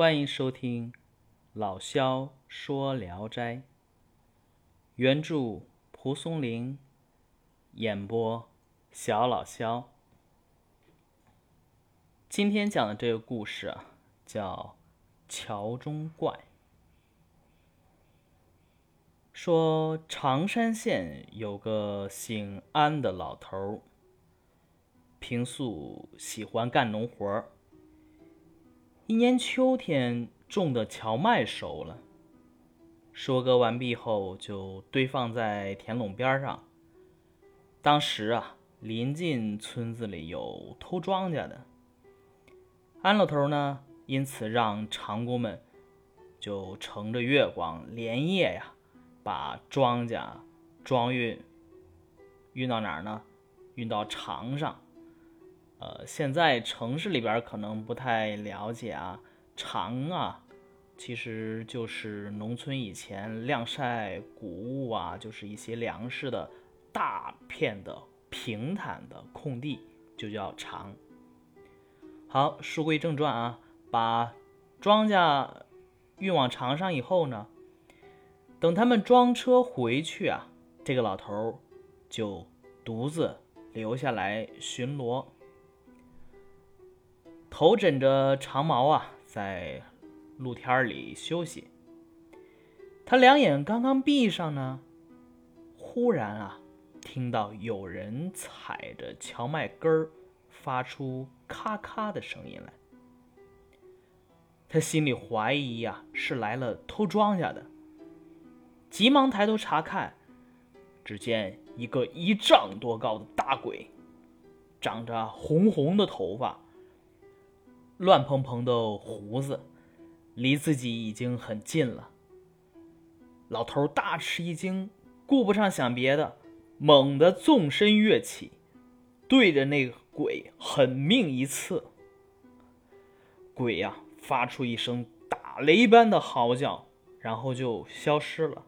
欢迎收听老萧说《聊斋》，原著蒲松龄，演播小老萧。今天讲的这个故事啊，叫《桥中怪》。说常山县有个姓安的老头儿，平素喜欢干农活儿。一年秋天种的荞麦熟了，收割完毕后就堆放在田垄边上。当时啊，临近村子里有偷庄稼的，安老头呢，因此让长工们就乘着月光，连夜呀，把庄稼装运运到哪儿呢？运到场上。呃，现在城市里边可能不太了解啊，场啊，其实就是农村以前晾晒谷物啊，就是一些粮食的大片的平坦的空地，就叫场。好，书归正传啊，把庄稼运往场上以后呢，等他们装车回去啊，这个老头就独自留下来巡逻。头枕着长矛啊，在露天里休息。他两眼刚刚闭上呢，忽然啊，听到有人踩着荞麦根儿，发出咔咔的声音来。他心里怀疑呀，是来了偷庄稼的，急忙抬头查看，只见一个一丈多高的大鬼，长着红红的头发。乱蓬蓬的胡子，离自己已经很近了。老头大吃一惊，顾不上想别的，猛地纵身跃起，对着那个鬼狠命一刺。鬼呀，发出一声打雷般的嚎叫，然后就消失了。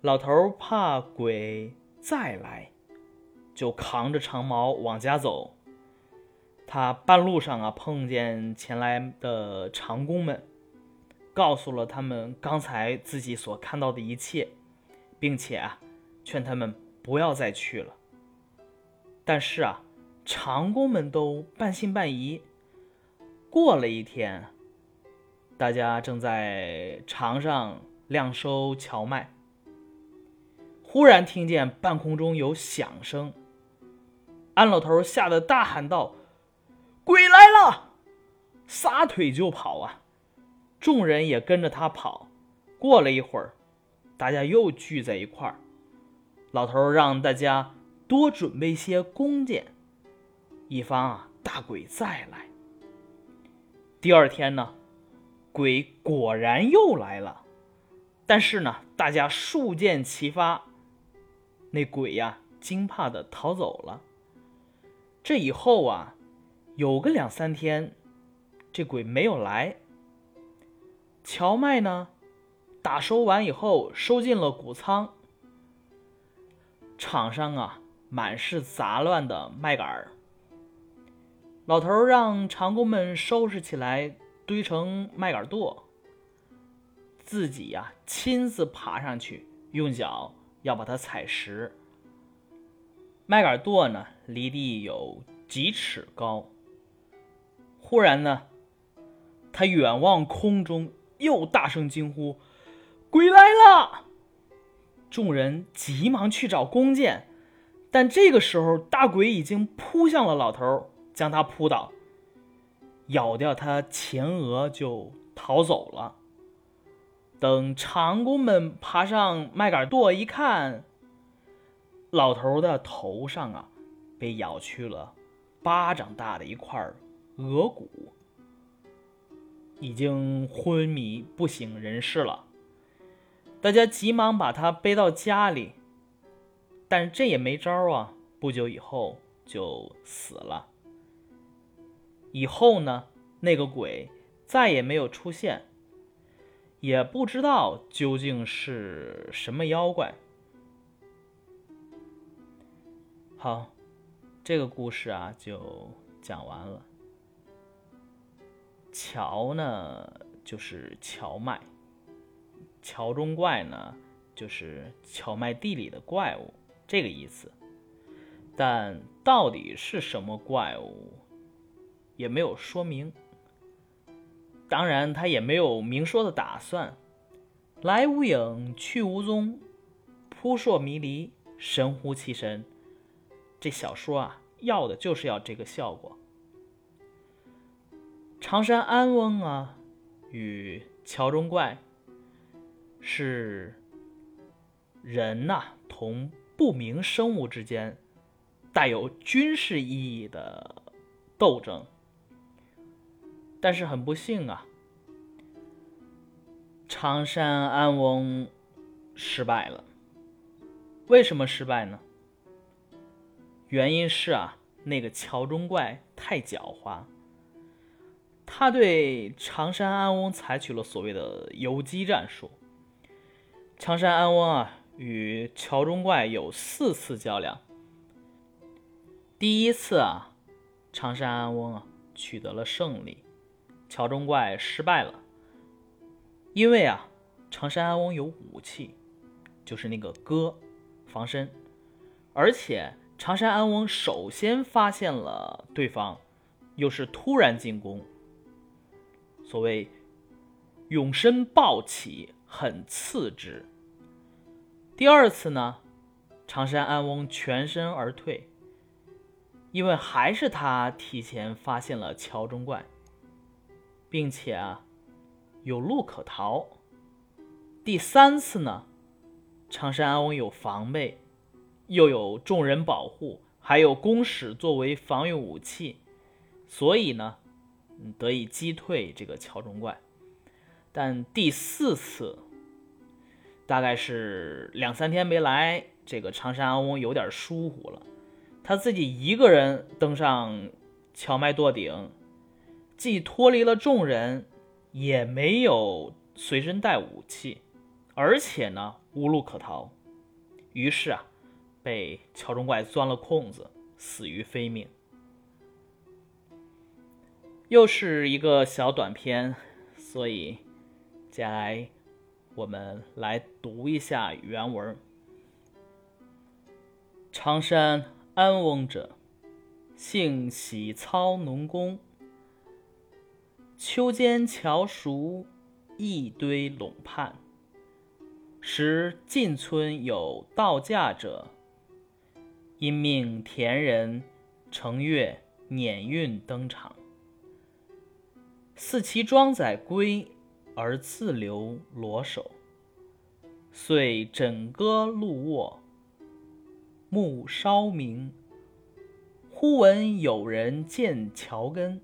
老头怕鬼再来，就扛着长矛往家走。他半路上啊，碰见前来的长工们，告诉了他们刚才自己所看到的一切，并且啊，劝他们不要再去了。但是啊，长工们都半信半疑。过了一天，大家正在场上晾收荞麦，忽然听见半空中有响声，安老头吓得大喊道。鬼来了，撒腿就跑啊！众人也跟着他跑。过了一会儿，大家又聚在一块儿。老头让大家多准备些弓箭，以防啊大鬼再来。第二天呢，鬼果然又来了，但是呢，大家数箭齐发，那鬼呀惊怕的逃走了。这以后啊。有个两三天，这鬼没有来。荞麦呢，打收完以后收进了谷仓。场上啊，满是杂乱的麦秆儿。老头让长工们收拾起来，堆成麦秆垛。自己呀，亲自爬上去，用脚要把它踩实。麦秆垛呢，离地有几尺高。忽然呢，他远望空中，又大声惊呼：“鬼来了！”众人急忙去找弓箭，但这个时候大鬼已经扑向了老头，将他扑倒，咬掉他前额就逃走了。等长工们爬上麦秆垛一看，老头的头上啊，被咬去了巴掌大的一块儿。额骨已经昏迷不省人事了，大家急忙把他背到家里，但这也没招啊！不久以后就死了。以后呢，那个鬼再也没有出现，也不知道究竟是什么妖怪。好，这个故事啊就讲完了。荞呢就是荞麦，荞中怪呢就是荞麦地里的怪物，这个意思。但到底是什么怪物，也没有说明。当然，他也没有明说的打算。来无影，去无踪，扑朔迷离，神乎其神。这小说啊，要的就是要这个效果。常山安翁啊，与桥中怪是人呐，同不明生物之间。带有军事意义的斗争，但是很不幸啊，常山安翁失败了。为什么失败呢？原因是啊，那个桥中怪太狡猾，他对常山安翁采取了所谓的游击战术。常山安翁啊，与桥中怪有四次较量。第一次啊，常山安翁啊取得了胜利，桥中怪失败了。因为啊，常山安翁有武器，就是那个戈，防身。而且常山安翁首先发现了对方，又是突然进攻。所谓永身暴起，很刺之。第二次呢，常山安翁全身而退。因为还是他提前发现了桥中怪，并且啊有路可逃。第三次呢，常山安翁有防备，又有众人保护，还有弓矢作为防御武器，所以呢得以击退这个桥中怪。但第四次，大概是两三天没来，这个常山阿翁有点疏忽了。他自己一个人登上荞麦垛顶，既脱离了众人，也没有随身带武器，而且呢无路可逃，于是啊，被桥中怪钻了空子，死于非命。又是一个小短篇，所以接下来我们来读一下原文：常山。安翁者，性喜操农工。秋间樵熟，一堆垄畔。时近村有道驾者，因命田人乘月碾运登场。似其装载归，而自留罗手。遂枕戈入卧。暮稍明，忽闻有人见桥根，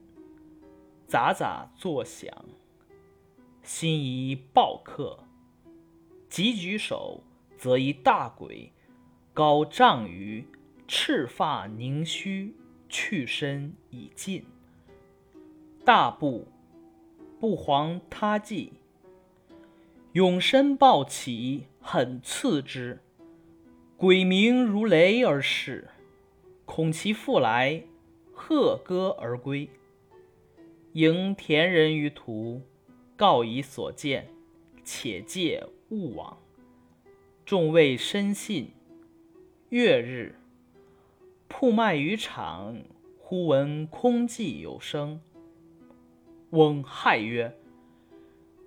咂咂作响。心疑暴客，急举手，则一大鬼，高丈余，赤发凝须，去身已尽。大步不遑他计，永身抱起，狠刺之。鬼鸣如雷而逝，恐其复来，喝歌而归。迎田人于途，告以所见，且戒勿往。众未深信。月日，铺麦于场，忽闻空寂有声。翁骇曰：“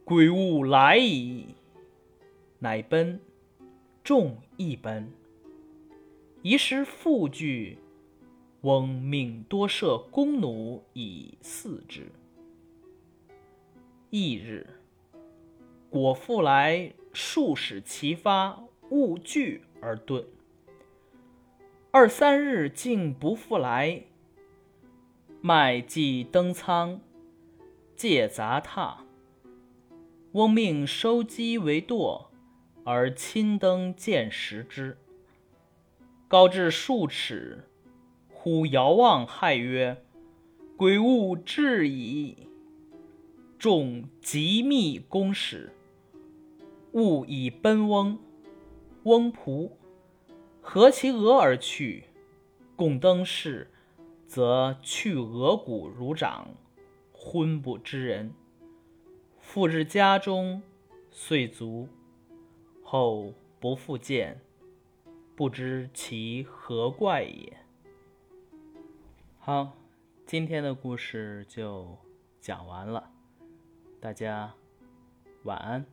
鬼物来矣！”乃奔，众亦奔。一时复聚，翁命多设弓弩以伺之。翌日，果复来，数使齐发，勿惧而遁。二三日竟不复来，麦既登仓，借杂沓。翁命收机为垛，而亲登见食之。高至数尺，忽遥望，骇曰：“鬼物至矣！”众急密弓矢，勿以奔翁。翁仆合其额而去，共登室，则去额骨如掌，昏不知人。复至家中，遂卒。后不复见，不知其何怪也。好，今天的故事就讲完了，大家晚安。